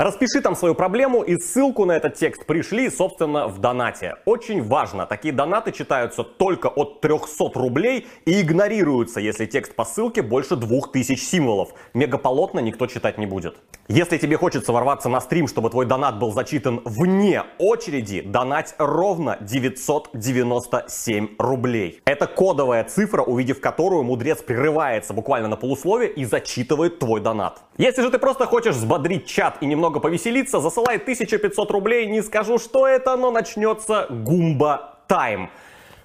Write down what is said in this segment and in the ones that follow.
Распиши там свою проблему и ссылку на этот текст пришли, собственно, в донате. Очень важно, такие донаты читаются только от 300 рублей и игнорируются, если текст по ссылке больше 2000 символов. Мегаполотно никто читать не будет. Если тебе хочется ворваться на стрим, чтобы твой донат был зачитан вне очереди, донать ровно 997 рублей. Это кодовая цифра, увидев которую мудрец прерывается буквально на полусловие и зачитывает твой донат. Если же ты просто хочешь взбодрить чат и немного повеселиться, засылай 1500 рублей, не скажу, что это, но начнется гумба тайм.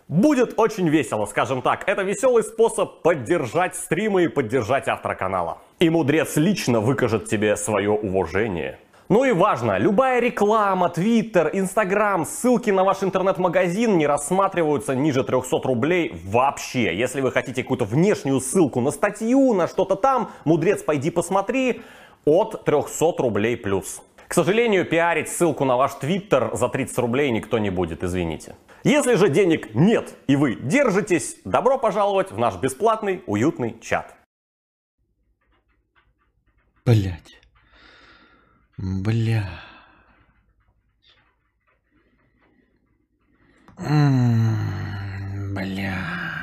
Будет очень весело, скажем так. Это веселый способ поддержать стримы и поддержать автора канала. И мудрец лично выкажет тебе свое уважение. Ну и важно, любая реклама, твиттер, инстаграм, ссылки на ваш интернет-магазин не рассматриваются ниже 300 рублей вообще. Если вы хотите какую-то внешнюю ссылку на статью, на что-то там, мудрец, пойди посмотри, от 300 рублей плюс. К сожалению, пиарить ссылку на ваш твиттер за 30 рублей никто не будет, извините. Если же денег нет и вы держитесь, добро пожаловать в наш бесплатный уютный чат. Блять. Бля. Блять.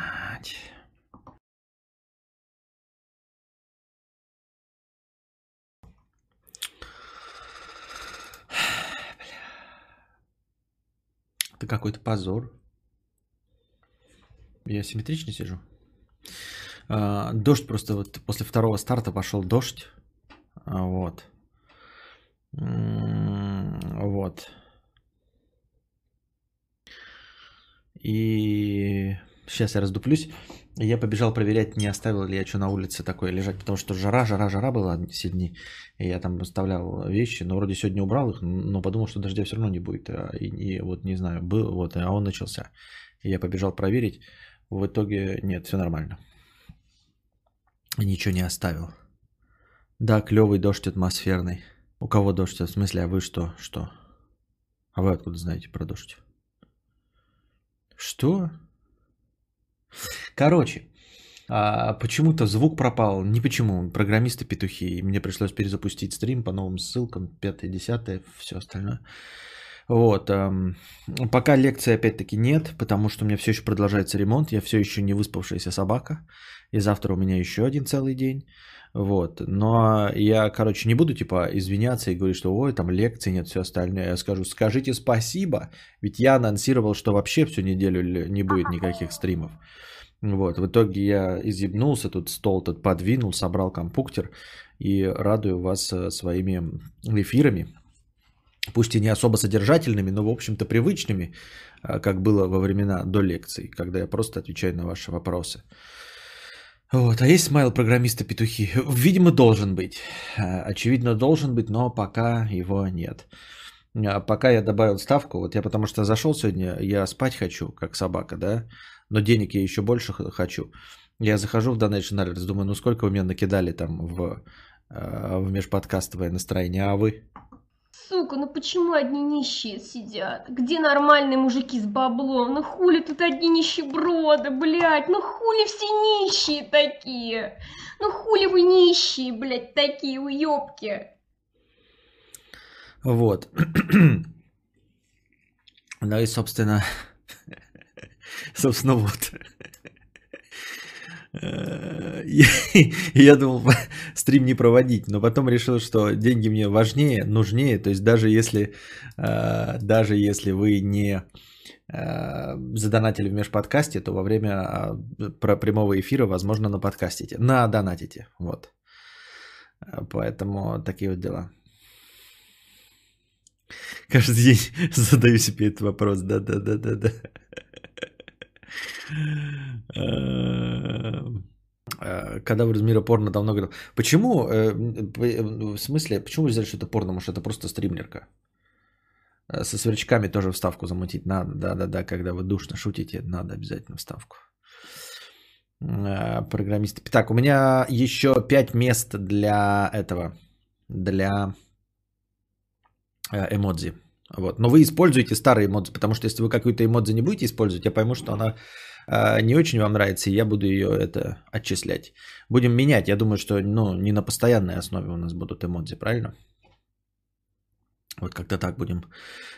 Это какой-то позор. Я симметрично сижу. А, дождь просто вот после второго старта пошел дождь. А, вот. Вот. И сейчас я раздуплюсь. Я побежал проверять, не оставил ли я что на улице такое лежать, потому что жара, жара, жара была все дни. И я там оставлял вещи, но вроде сегодня убрал их, но подумал, что дождя все равно не будет. А, и, и вот не знаю, был, вот, а он начался. Я побежал проверить. В итоге нет, все нормально. Ничего не оставил. Да, клевый дождь атмосферный. У кого дождь? В смысле, а вы что? Что? А вы откуда знаете про дождь? Что? Короче, а почему-то звук пропал. Не почему. Программисты петухи. И мне пришлось перезапустить стрим по новым ссылкам. 5-10, все остальное. Вот. Пока лекции опять-таки нет, потому что у меня все еще продолжается ремонт. Я все еще не выспавшаяся собака. И завтра у меня еще один целый день. Вот. Но я, короче, не буду типа извиняться и говорить, что ой, там лекции нет, все остальное. Я скажу, скажите спасибо, ведь я анонсировал, что вообще всю неделю не будет никаких стримов. Вот, в итоге я изъебнулся, тут стол этот подвинул, собрал компуктер и радую вас э, своими эфирами. Пусть и не особо содержательными, но, в общем-то, привычными, э, как было во времена до лекций, когда я просто отвечаю на ваши вопросы. Вот. А есть смайл программиста петухи? Видимо, должен быть. Э, очевидно, должен быть, но пока его нет. А пока я добавил ставку, вот я потому что зашел сегодня, я спать хочу, как собака, да, но денег я еще больше хочу. Я захожу в Donation Alerts, думаю, ну сколько вы мне накидали там в, э, в межподкастовое настроение, а вы? Сука, ну почему одни нищие сидят? Где нормальные мужики с баблом? Ну хули тут одни нищеброды, блядь? Ну хули все нищие такие? Ну хули вы нищие, блядь, такие уёбки? Вот. Ну и, собственно, собственно, вот. Э, я думал стрим не проводить, но потом решил, что деньги мне важнее, нужнее. То есть даже если, э, даже если вы не э, задонатили в межподкасте, то во время про прямого эфира, возможно, на подкастите. На донатите. Вот. Поэтому такие вот дела. Каждый день задаю себе этот вопрос. Да-да-да-да-да. Эм, э, когда в мира порно давно говорил. Почему, э, в смысле, почему вы взяли, что это порно? Может, это просто стримлерка? Э, со сверчками тоже вставку замутить надо. Да-да-да, когда вы душно шутите, надо обязательно вставку. Программисты. Так, у меня еще 5 мест для этого, для эмодзи. Вот. Но вы используете старые эмодзи, потому что если вы какую-то эмодзи не будете использовать, я пойму, что она э, не очень вам нравится, и я буду ее это отчислять. Будем менять. Я думаю, что ну, не на постоянной основе у нас будут эмодзи, правильно? Вот как-то так будем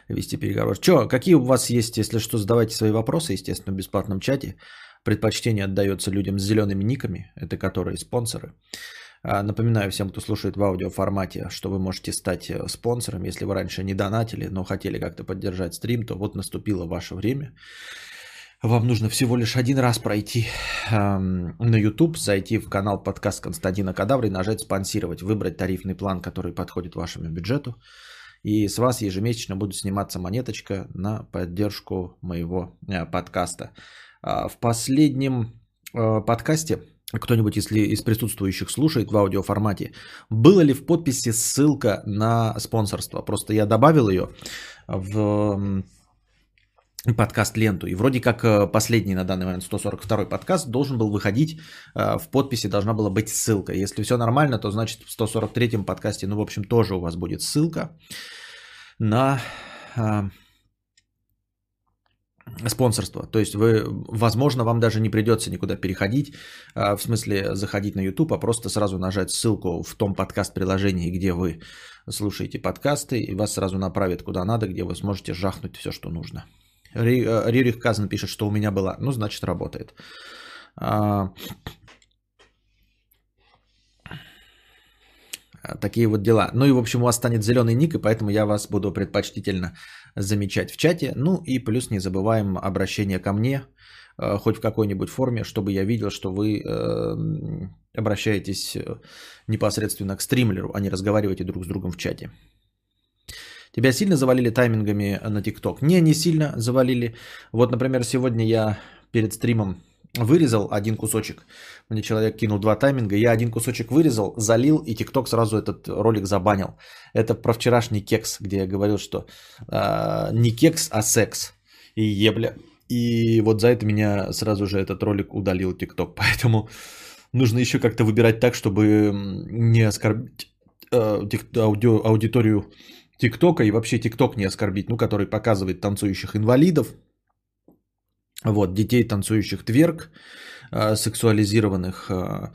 вести переговоры. Че, какие у вас есть, если что, задавайте свои вопросы, естественно, в бесплатном чате. Предпочтение отдается людям с зелеными никами, это которые спонсоры. А, напоминаю всем, кто слушает в аудиоформате, что вы можете стать э, спонсором. Если вы раньше не донатили, но хотели как-то поддержать стрим, то вот наступило ваше время. Вам нужно всего лишь один раз пройти эм, на YouTube, зайти в канал подкаст Константина Кадавра и нажать «Спонсировать», выбрать тарифный план, который подходит вашему бюджету. И с вас ежемесячно будет сниматься монеточка на поддержку моего э, подкаста. А, в последнем э, подкасте, кто-нибудь если из присутствующих слушает в аудиоформате, было ли в подписи ссылка на спонсорство? Просто я добавил ее в подкаст ленту. И вроде как э, последний на данный момент 142 подкаст должен был выходить, э, в подписи должна была быть ссылка. Если все нормально, то значит в 143 подкасте, ну в общем тоже у вас будет ссылка на спонсорство. То есть вы, возможно, вам даже не придется никуда переходить, а, в смысле заходить на YouTube, а просто сразу нажать ссылку в том подкаст-приложении, где вы слушаете подкасты, и вас сразу направят куда надо, где вы сможете жахнуть все, что нужно. Э, Ририх Казан пишет, что у меня была. Ну, значит, работает. А, такие вот дела. Ну и, в общем, у вас станет зеленый ник, и поэтому я вас буду предпочтительно замечать в чате. Ну и плюс не забываем обращение ко мне, э, хоть в какой-нибудь форме, чтобы я видел, что вы э, обращаетесь э, непосредственно к стримлеру, а не разговариваете друг с другом в чате. Тебя сильно завалили таймингами на ТикТок? Не, не сильно завалили. Вот, например, сегодня я перед стримом вырезал один кусочек. Мне человек кинул два тайминга, я один кусочек вырезал, залил, и ТикТок сразу этот ролик забанил. Это про вчерашний кекс, где я говорил, что э, не кекс, а секс. И ебля. И вот за это меня сразу же этот ролик удалил ТикТок. Поэтому нужно еще как-то выбирать так, чтобы не оскорбить э, ауди, аудиторию ТикТока и вообще ТикТок не оскорбить, ну, который показывает танцующих инвалидов, вот, детей, танцующих тверк, а, сексуализированных. А.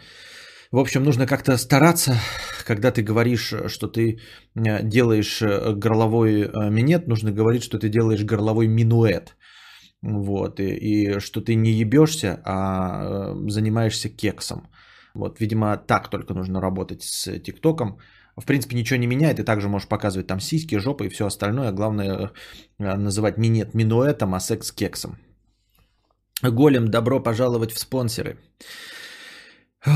В общем, нужно как-то стараться, когда ты говоришь, что ты а, делаешь э, горловой минет, нужно говорить, что ты делаешь горловой минуэт. Вот, и, и что ты не ебешься, а занимаешься кексом. Вот, видимо, так только нужно работать с ТикТоком. В принципе, ничего не меняет, и также можешь показывать там сиськи, жопы и все остальное. Главное называть минет минуэтом, а секс кексом. Голем, добро пожаловать в спонсоры.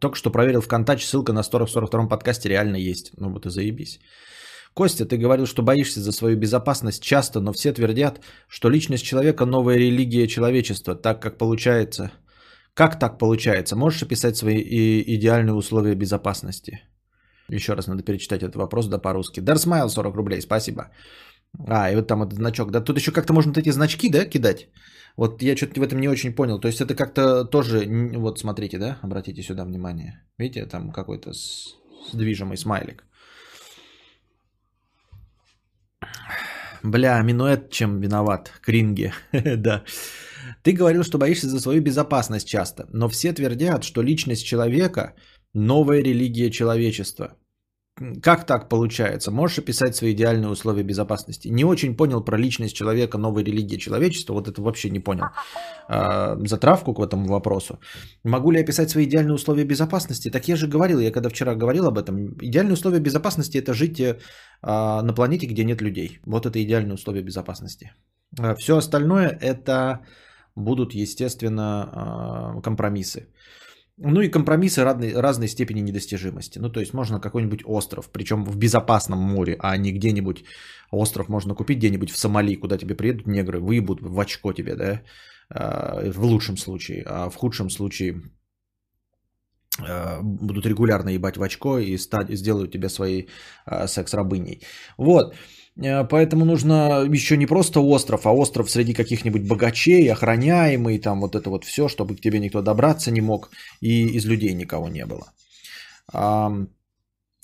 Только что проверил ВКонтакте, ссылка на 142 подкасте реально есть. Ну вот и заебись. Костя, ты говорил, что боишься за свою безопасность часто, но все твердят, что личность человека – новая религия человечества, так как получается. Как так получается? Можешь описать свои идеальные условия безопасности? Еще раз надо перечитать этот вопрос, да по-русски. Дарсмайл 40 рублей, спасибо. А, и вот там этот значок. Да, тут еще как-то можно вот эти значки, да, кидать? Вот я что-то в этом не очень понял. То есть это как-то тоже, вот смотрите, да, обратите сюда внимание. Видите, там какой-то с, движимый смайлик. Бля, минуэт чем виноват? Кринги. да. Ты говорил, что боишься за свою безопасность часто, но все твердят, что личность человека – новая религия человечества. Как так получается? Можешь описать свои идеальные условия безопасности? Не очень понял про личность человека, новой религии человечества. Вот это вообще не понял. А, затравку к этому вопросу. Могу ли описать свои идеальные условия безопасности? Так я же говорил, я когда вчера говорил об этом. Идеальные условия безопасности это жить а, на планете, где нет людей. Вот это идеальные условия безопасности. А, все остальное это будут, естественно, компромиссы. Ну и компромиссы разной, разной степени недостижимости. Ну то есть можно какой-нибудь остров, причем в безопасном море, а не где-нибудь остров можно купить где-нибудь в Сомали, куда тебе приедут негры, выебут в очко тебе, да, а, в лучшем случае, а в худшем случае э, будут регулярно ебать в очко и стать, сделают тебя своей э, секс-рабыней. Вот. Э, поэтому нужно еще не просто остров, а остров среди каких-нибудь богачей, охраняемый, там вот это вот все, чтобы к тебе никто добраться не мог, и из людей никого не было.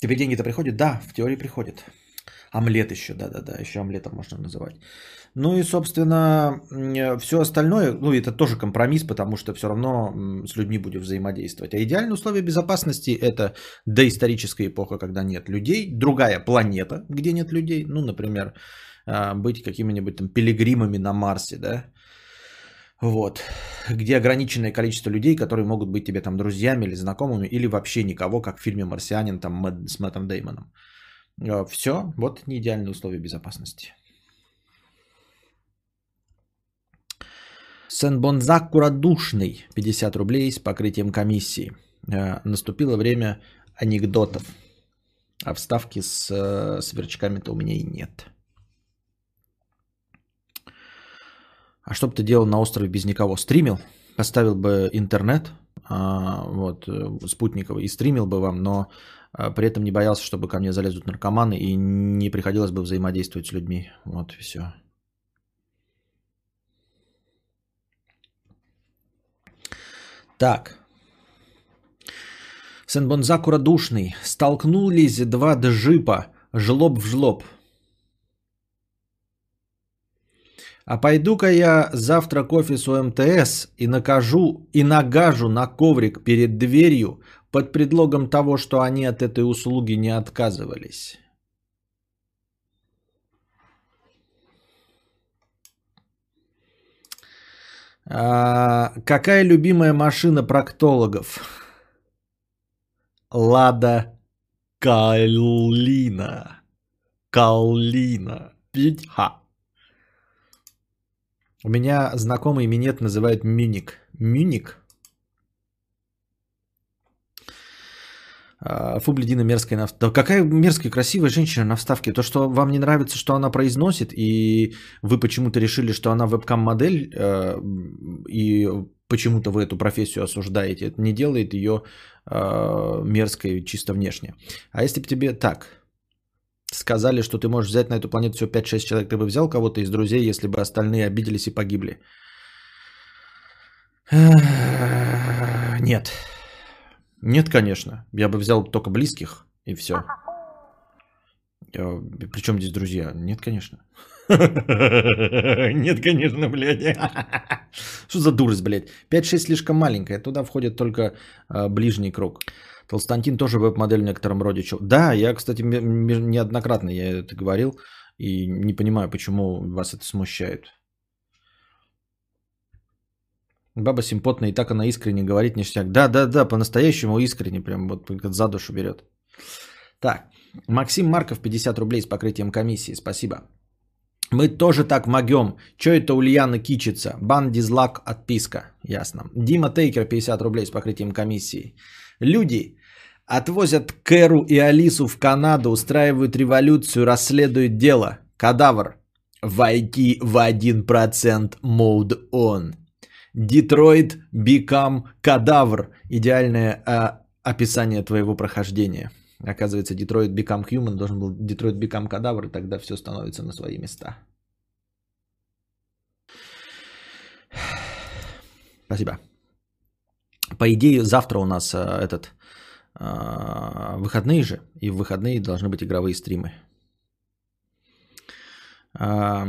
Тебе деньги-то приходят? Да, в теории приходят. Омлет еще, да-да-да, еще омлетом можно называть. Ну и, собственно, все остальное, ну это тоже компромисс, потому что все равно с людьми будем взаимодействовать. А идеальные условия безопасности это доисторическая эпоха, когда нет людей, другая планета, где нет людей, ну, например, а, быть какими-нибудь там пилигримами на Марсе, да, вот, где ограниченное количество людей, которые могут быть тебе там друзьями или знакомыми, или вообще никого, как в фильме «Марсианин» там с Мэттом Деймоном. А, все, вот не идеальные условия безопасности. Сен-Бонзак душный 50 рублей с покрытием комиссии. А, наступило время анекдотов. А вставки с э, сверчками-то у меня и нет. А что бы ты делал на острове без никого? Стримил? Поставил бы интернет, а, вот, э, спутниковый, и стримил бы вам, но а, при этом не боялся, чтобы ко мне залезут наркоманы, и не приходилось бы взаимодействовать с людьми. Вот и все. Так. Сенбонзаку радушный. Столкнулись два джипа. Жлоб в жлоб. А пойду-ка я завтра к офису МТС и накажу и нагажу на коврик перед дверью под предлогом того, что они от этой услуги не отказывались. А, какая любимая машина проктологов? Лада Калина. Калина. Питха. У меня знакомый минет называют Мюник. Мюник? Фу, блядина мерзкая на Да какая мерзкая, красивая женщина на вставке. То, что вам не нравится, что она произносит, и вы почему-то решили, что она вебкам-модель, э, и почему-то вы эту профессию осуждаете, это не делает ее э, мерзкой чисто внешне. А если бы тебе так сказали, что ты можешь взять на эту планету всего 5-6 человек, ты бы взял кого-то из друзей, если бы остальные обиделись и погибли? Нет. Нет, конечно. Я бы взял только близких и все. Причем здесь друзья? Нет, конечно. Нет, конечно, блядь. Что за дурость, блядь? 5-6 слишком маленькая. Туда входит только а, ближний круг. Толстантин тоже веб-модель в некотором роде. Да, я, кстати, неоднократно я это говорил. И не понимаю, почему вас это смущает. Баба симпотная, и так она искренне говорит ништяк. Да, да, да, по-настоящему искренне, прям вот за душу берет. Так, Максим Марков, 50 рублей с покрытием комиссии, спасибо. Мы тоже так могем. Че это Ульяна кичится? Бан, дизлак, отписка. Ясно. Дима Тейкер, 50 рублей с покрытием комиссии. Люди отвозят Кэру и Алису в Канаду, устраивают революцию, расследуют дело. Кадавр. Войти в 1% мод он. Детройт Become Кадавр. Идеальное а, описание твоего прохождения. Оказывается, Детройт Become Human должен был Детройт Become Кадавр, и тогда все становится на свои места. Спасибо. По идее, завтра у нас а, этот а, выходные же, и в выходные должны быть игровые стримы. А,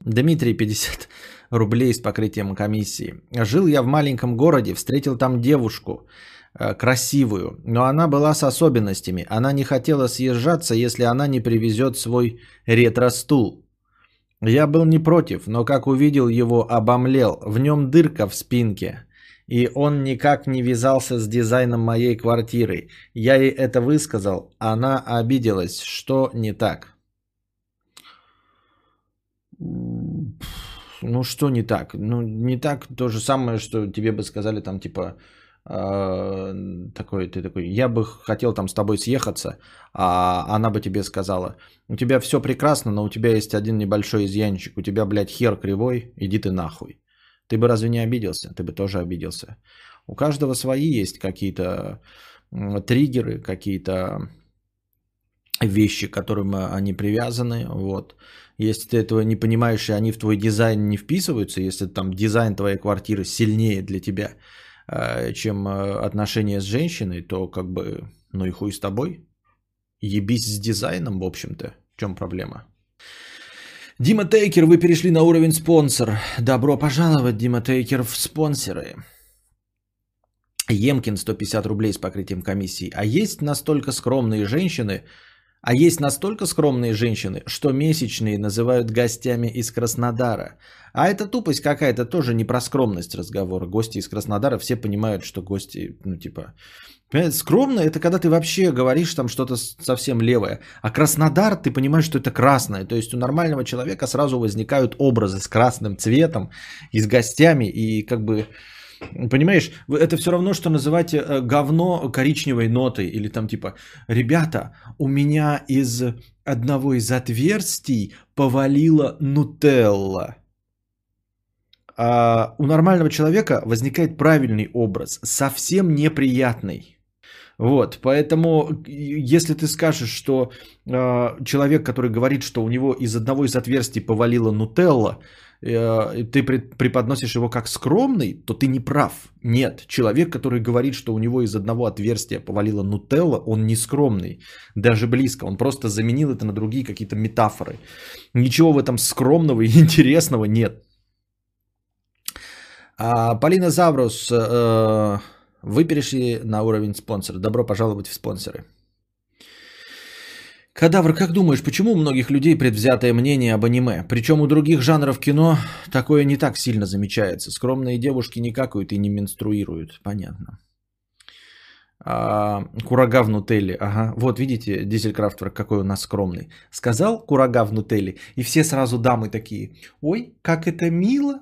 Дмитрий, 50 рублей с покрытием комиссии. Жил я в маленьком городе, встретил там девушку э, красивую, но она была с особенностями. Она не хотела съезжаться, если она не привезет свой ретро-стул. Я был не против, но как увидел его, обомлел. В нем дырка в спинке. И он никак не вязался с дизайном моей квартиры. Я ей это высказал, она обиделась, что не так. Ну что не так? Ну не так то же самое, что тебе бы сказали там типа э, такой, ты такой, я бы хотел там с тобой съехаться, а она бы тебе сказала, у тебя все прекрасно, но у тебя есть один небольшой изъянчик, у тебя, блядь, хер кривой, иди ты нахуй. Ты бы разве не обиделся? Ты бы тоже обиделся. У каждого свои есть какие-то триггеры, какие-то вещи, к которым они привязаны. Вот. Если ты этого не понимаешь, и они в твой дизайн не вписываются, если там дизайн твоей квартиры сильнее для тебя, э, чем э, отношения с женщиной, то как бы, ну и хуй с тобой. Ебись с дизайном, в общем-то. В чем проблема? Дима Тейкер, вы перешли на уровень спонсор. Добро пожаловать, Дима Тейкер, в спонсоры. Емкин 150 рублей с покрытием комиссии. А есть настолько скромные женщины, а есть настолько скромные женщины, что месячные называют гостями из Краснодара. А это тупость какая-то, тоже не про скромность разговора. Гости из Краснодара, все понимают, что гости, ну типа... Скромно это когда ты вообще говоришь там что-то совсем левое. А Краснодар, ты понимаешь, что это красное. То есть у нормального человека сразу возникают образы с красным цветом и с гостями. И как бы Понимаешь, это все равно, что называть э, говно коричневой нотой. Или там типа, ребята, у меня из одного из отверстий повалила нутелла. А у нормального человека возникает правильный образ, совсем неприятный. Вот, поэтому, если ты скажешь, что э, человек, который говорит, что у него из одного из отверстий повалила нутелла, ты преподносишь его как скромный, то ты не прав. Нет, человек, который говорит, что у него из одного отверстия повалила нутелла, он не скромный, даже близко. Он просто заменил это на другие какие-то метафоры. Ничего в этом скромного и интересного нет. А, Полина Заврус, э, вы перешли на уровень спонсора. Добро пожаловать в спонсоры. Кадавр, как думаешь, почему у многих людей предвзятое мнение об аниме? Причем у других жанров кино такое не так сильно замечается. Скромные девушки не какают и не менструируют. Понятно. А, курага в нутелле. Ага. Вот видите, Дизелькрафтер какой у нас скромный. Сказал курага в нутелле, и все сразу дамы такие. Ой, как это мило.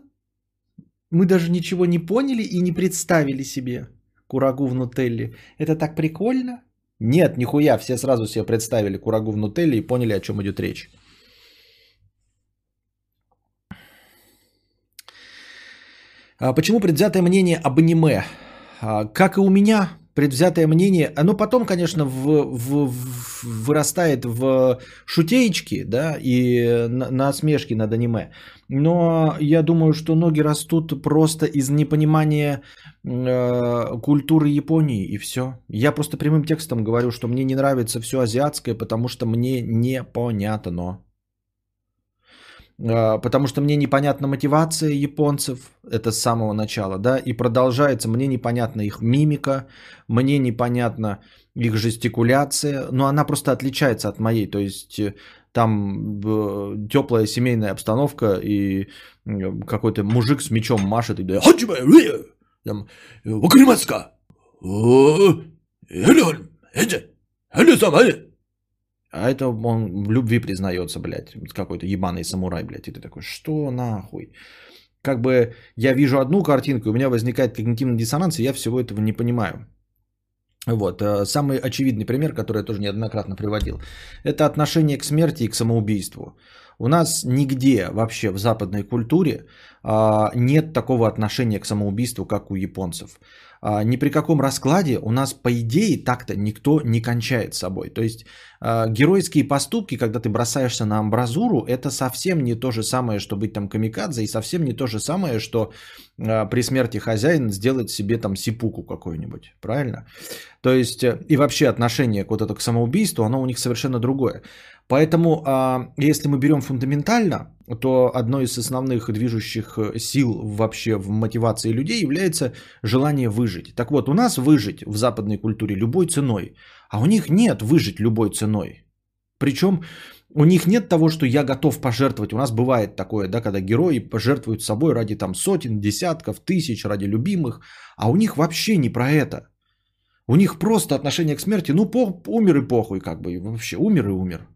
Мы даже ничего не поняли и не представили себе курагу в нутелле. Это так прикольно. Нет, нихуя, все сразу себе представили курагу в нутелле и поняли, о чем идет речь. А почему предвзятое мнение об аниме? А, как и у меня, предвзятое мнение, оно потом, конечно, в, в, в, вырастает в шутеечки, да, и на, осмешки над аниме. Но я думаю, что ноги растут просто из непонимания э, культуры Японии и все. Я просто прямым текстом говорю, что мне не нравится все азиатское, потому что мне непонятно. Э, потому что мне непонятна мотивация японцев, это с самого начала, да, и продолжается, мне непонятна их мимика, мне непонятна их жестикуляция, но она просто отличается от моей, то есть там теплая семейная обстановка, и какой-то мужик с мечом машет и говорит, там, Вакримацка, а это он в любви признается, блядь, какой-то ебаный самурай, блядь. И ты такой, что нахуй? Как бы я вижу одну картинку, у меня возникает когнитивный диссонанс, и я всего этого не понимаю. Вот. Э, самый очевидный пример, который я тоже неоднократно приводил, это отношение к смерти и к самоубийству. У нас нигде вообще в западной культуре а, нет такого отношения к самоубийству, как у японцев. А, ни при каком раскладе у нас, по идее, так-то никто не кончает собой. То есть а, геройские поступки, когда ты бросаешься на амбразуру, это совсем не то же самое, что быть там камикадзе, и совсем не то же самое, что а, при смерти хозяин сделать себе там сипуку какую-нибудь. Правильно? То есть э, и вообще отношение вот это к самоубийству, оно у них совершенно другое. Поэтому, если мы берем фундаментально, то одной из основных движущих э, сил вообще в мотивации людей является желание выжить. Так вот, у нас выжить в западной культуре любой ценой, а у них нет выжить любой ценой. Причем у них нет того, что я готов пожертвовать. У нас бывает такое, да, когда герои пожертвуют собой ради там сотен, десятков, тысяч, ради любимых, а у них вообще не про это. У них просто отношение к смерти, ну, по, умер и похуй, как бы, вообще, умер и умер.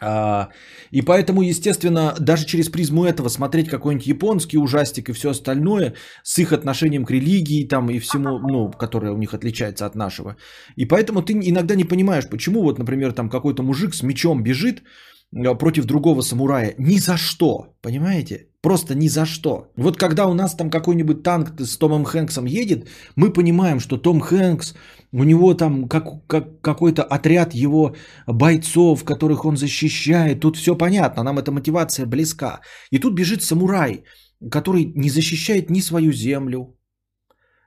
А, и поэтому, естественно, даже через призму этого смотреть какой-нибудь японский ужастик и все остальное с их отношением к религии там и всему, ну, которое у них отличается от нашего. И поэтому ты иногда не понимаешь, почему вот, например, там какой-то мужик с мечом бежит, против другого самурая. Ни за что, понимаете? Просто ни за что. Вот когда у нас там какой-нибудь танк с Томом Хэнксом едет, мы понимаем, что Том Хэнкс, у него там как, как, какой-то отряд его бойцов, которых он защищает. Тут все понятно, нам эта мотивация близка. И тут бежит самурай, который не защищает ни свою землю,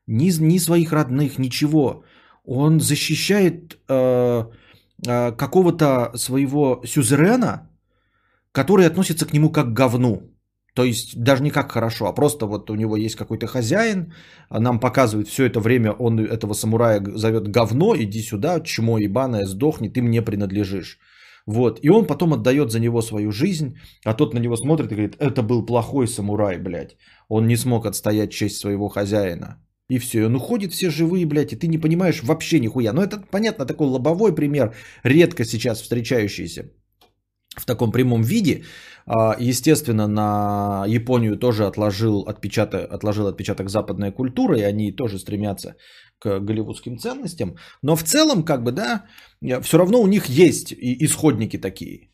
ни, ни своих родных, ничего. Он защищает э, э, какого-то своего сюзерена, который относится к нему как к говну. То есть даже не как хорошо, а просто вот у него есть какой-то хозяин, нам показывает все это время, он этого самурая зовет говно, иди сюда, чмо ебаное, сдохни, ты мне принадлежишь. Вот. И он потом отдает за него свою жизнь, а тот на него смотрит и говорит, это был плохой самурай, блядь. Он не смог отстоять честь своего хозяина. И все, и он уходит все живые, блядь, и ты не понимаешь вообще нихуя. Но это, понятно, такой лобовой пример, редко сейчас встречающийся в таком прямом виде. А, естественно, на Японию тоже отложил отпечаток, отложил отпечаток западная культура, и они тоже стремятся к голливудским ценностям. Но в целом, как бы, да, все равно у них есть исходники такие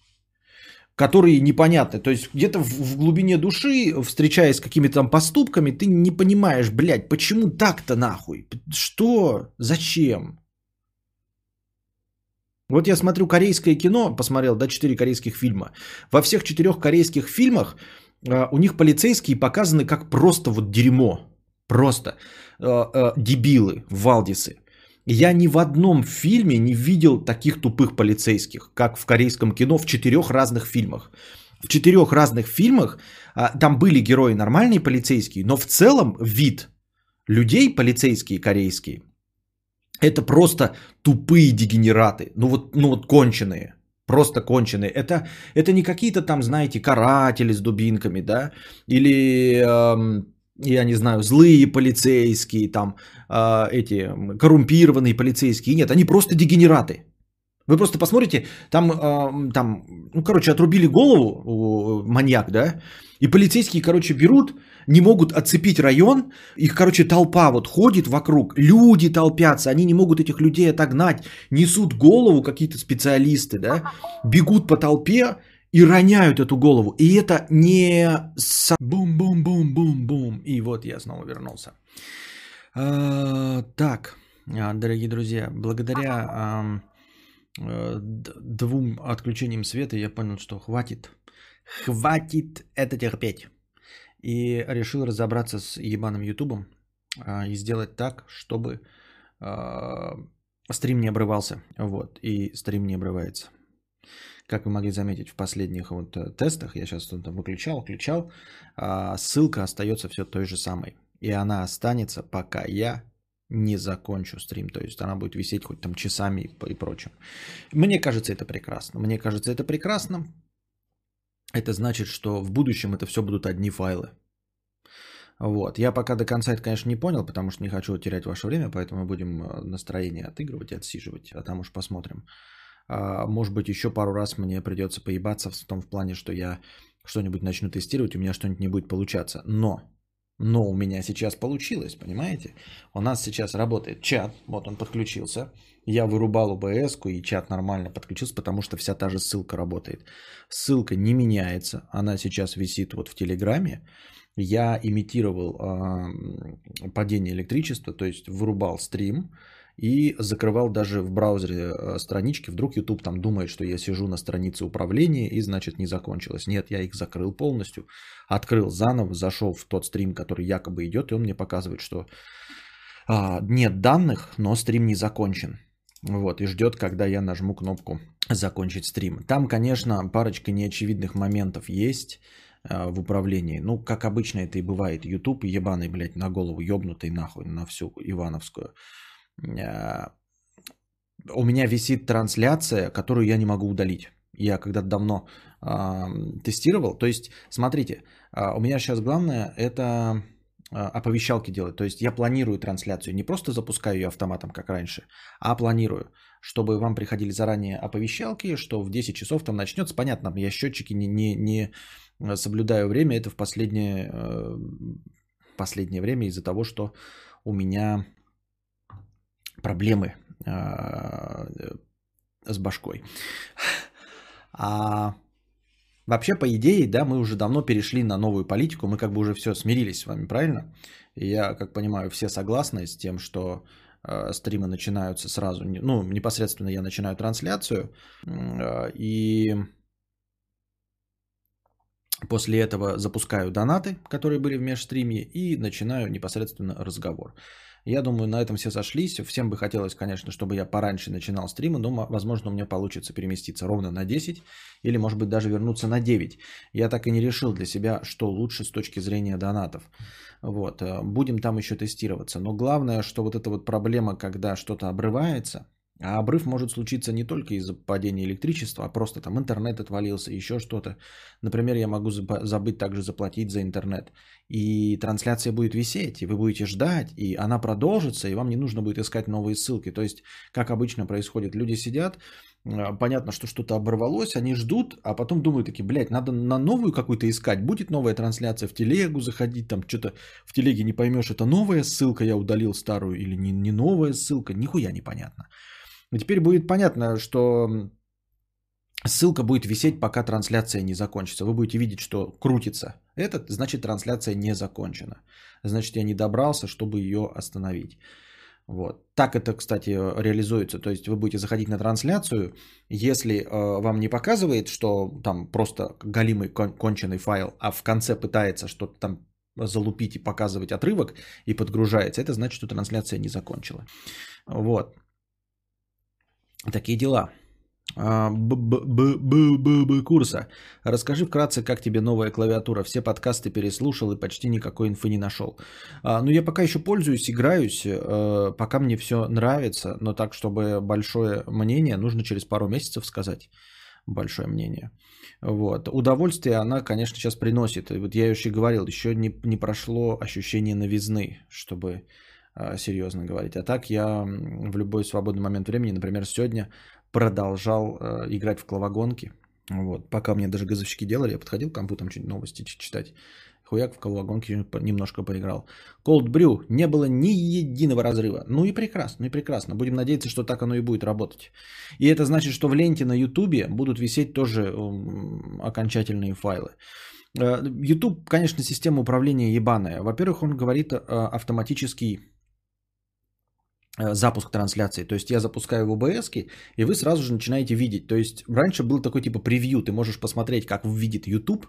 которые непонятны. То есть где-то в, глубине души, встречаясь с какими-то там поступками, ты не понимаешь, блядь, почему так-то нахуй? Что? Зачем? Вот я смотрю корейское кино, посмотрел, да, четыре корейских фильма. Во всех четырех корейских фильмах э, у них полицейские показаны как просто вот дерьмо. Просто э, э, дебилы, валдисы. Я ни в одном фильме не видел таких тупых полицейских, как в корейском кино в четырех разных фильмах. В четырех разных фильмах а, там были герои нормальные полицейские, но в целом вид людей полицейские корейские это просто тупые дегенераты, ну вот, ну вот конченые, просто конченые. Это, это не какие-то там, знаете, каратели с дубинками, да, или, эм, я не знаю, злые полицейские, там, э, эти коррумпированные полицейские. Нет, они просто дегенераты. Вы просто посмотрите, там, э, там, ну, короче, отрубили голову маньяк, да, и полицейские, короче, берут, не могут отцепить район, их, короче, толпа вот ходит вокруг, люди толпятся, они не могут этих людей отогнать, несут голову какие-то специалисты, да, бегут по толпе и роняют эту голову. И это не бум-бум-бум-бум-бум. И вот я снова вернулся. А, так, а, дорогие друзья, благодаря а, двум отключениям света я понял, что хватит, хватит это терпеть. И решил разобраться с ебаным ютубом а, и сделать так, чтобы стрим не обрывался. Вот, и стрим не обрывается. Как вы могли заметить в последних вот э, тестах, я сейчас там выключал, включал, а, ссылка остается все той же самой. И она останется, пока я не закончу стрим. То есть она будет висеть хоть там часами и прочим. Мне кажется, это прекрасно. Мне кажется, это прекрасно. Это значит, что в будущем это все будут одни файлы. Вот. Я пока до конца это, конечно, не понял, потому что не хочу терять ваше время, поэтому будем э, настроение отыгрывать и отсиживать, а там уж посмотрим. А, может быть, еще пару раз мне придется поебаться в том в плане, что я что-нибудь начну тестировать, у меня что-нибудь не будет получаться. Но, но у меня сейчас получилось, понимаете? У нас сейчас работает чат, вот он подключился. Я вырубал ОБС и чат нормально подключился, потому что вся та же ссылка работает. Ссылка не меняется, она сейчас висит вот в Телеграме. Я имитировал э, падение электричества, то есть вырубал стрим и закрывал даже в браузере э, странички. Вдруг YouTube там думает, что я сижу на странице управления и значит не закончилось. Нет, я их закрыл полностью, открыл заново, зашел в тот стрим, который якобы идет, и он мне показывает, что э, нет данных, но стрим не закончен. Вот, и ждет, когда я нажму кнопку «Закончить стрим». Там, конечно, парочка неочевидных моментов есть э, в управлении. Ну, как обычно это и бывает. YouTube ебаный, блядь, на голову ебнутый нахуй на всю Ивановскую. Э, у меня висит трансляция, которую я не могу удалить. Я когда-то давно э, тестировал. То есть, смотрите, э, у меня сейчас главное это а, оповещалки делать. То есть я планирую трансляцию, не просто запускаю ее автоматом, как раньше, а планирую, чтобы вам приходили заранее оповещалки, что в 10 часов там начнется. Понятно, я счетчики не, не, не соблюдаю время, это в последнее, э, последнее время из-за того, что у меня проблемы а, с башкой. А Вообще, по идее, да, мы уже давно перешли на новую политику, мы как бы уже все смирились с вами, правильно? И я, как понимаю, все согласны с тем, что э, стримы начинаются сразу, ну, непосредственно я начинаю трансляцию, э, и после этого запускаю донаты, которые были в межстриме, и начинаю непосредственно разговор. Я думаю, на этом все сошлись. Всем бы хотелось, конечно, чтобы я пораньше начинал стримы, но, возможно, у меня получится переместиться ровно на 10 или, может быть, даже вернуться на 9. Я так и не решил для себя, что лучше с точки зрения донатов. Вот. Э, будем там еще тестироваться. Но главное, что вот эта вот проблема, когда что-то обрывается, а обрыв может случиться не только из-за падения электричества, а просто там интернет отвалился, еще что-то. Например, я могу забыть также заплатить за интернет. И трансляция будет висеть, и вы будете ждать, и она продолжится, и вам не нужно будет искать новые ссылки. То есть, как обычно происходит, люди сидят, а, понятно, что что-то оборвалось, они ждут, а потом думают такие, блядь, надо на новую какую-то искать, будет новая трансляция в телегу заходить, там что-то в телеге не поймешь, это новая ссылка, я удалил старую, или не, не новая ссылка, нихуя непонятно. Но теперь будет понятно, что ссылка будет висеть, пока трансляция не закончится. Вы будете видеть, что крутится этот, значит трансляция не закончена. Значит я не добрался, чтобы ее остановить. Вот. Так это, кстати, реализуется. То есть вы будете заходить на трансляцию, если э, вам не показывает, что там просто галимый кон- конченый файл, а в конце пытается что-то там залупить и показывать отрывок и подгружается, это значит, что трансляция не закончила. Вот. Такие дела. А, Б курса. Расскажи вкратце, как тебе новая клавиатура. Все подкасты переслушал и почти никакой инфы не нашел. А, ну, я пока еще пользуюсь, играюсь, э, пока мне все нравится, но так, чтобы большое мнение, нужно через пару месяцев сказать большое мнение. Вот. Удовольствие она, конечно, сейчас приносит. И вот я еще говорил, еще не, не прошло ощущение новизны, чтобы а, серьезно говорить. А так я в любой свободный момент времени, например, сегодня продолжал э, играть в клавогонки. Вот. Пока мне даже газовщики делали, я подходил к компу, там что-нибудь новости читать. Хуяк в клавогонке немножко поиграл. Cold Brew не было ни единого разрыва. Ну и прекрасно, ну и прекрасно. Будем надеяться, что так оно и будет работать. И это значит, что в ленте на Ютубе будут висеть тоже окончательные файлы. Э, YouTube, конечно, система управления ебаная. Во-первых, он говорит э, автоматический Э, запуск трансляции. То есть я запускаю в OBS, и вы сразу же начинаете видеть. То есть раньше был такой типа превью, ты можешь посмотреть, как видит YouTube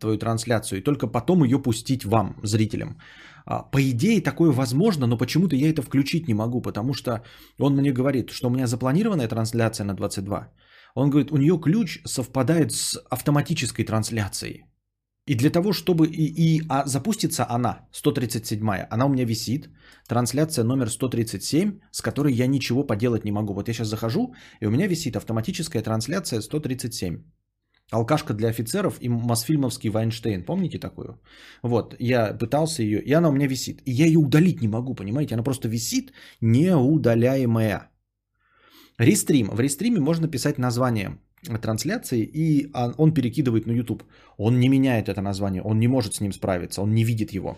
твою трансляцию, и только потом ее пустить вам, зрителям. А, по идее такое возможно, но почему-то я это включить не могу, потому что он мне говорит, что у меня запланированная трансляция на 22. Он говорит, у нее ключ совпадает с автоматической трансляцией. И для того, чтобы и, и а запустится она, 137-я, она у меня висит, трансляция номер 137, с которой я ничего поделать не могу. Вот я сейчас захожу, и у меня висит автоматическая трансляция 137. Алкашка для офицеров и Мосфильмовский Вайнштейн. Помните такую? Вот, я пытался ее, и она у меня висит. И я ее удалить не могу, понимаете? Она просто висит, неудаляемая. Рестрим. В рестриме можно писать название трансляции, и он перекидывает на YouTube. Он не меняет это название, он не может с ним справиться, он не видит его.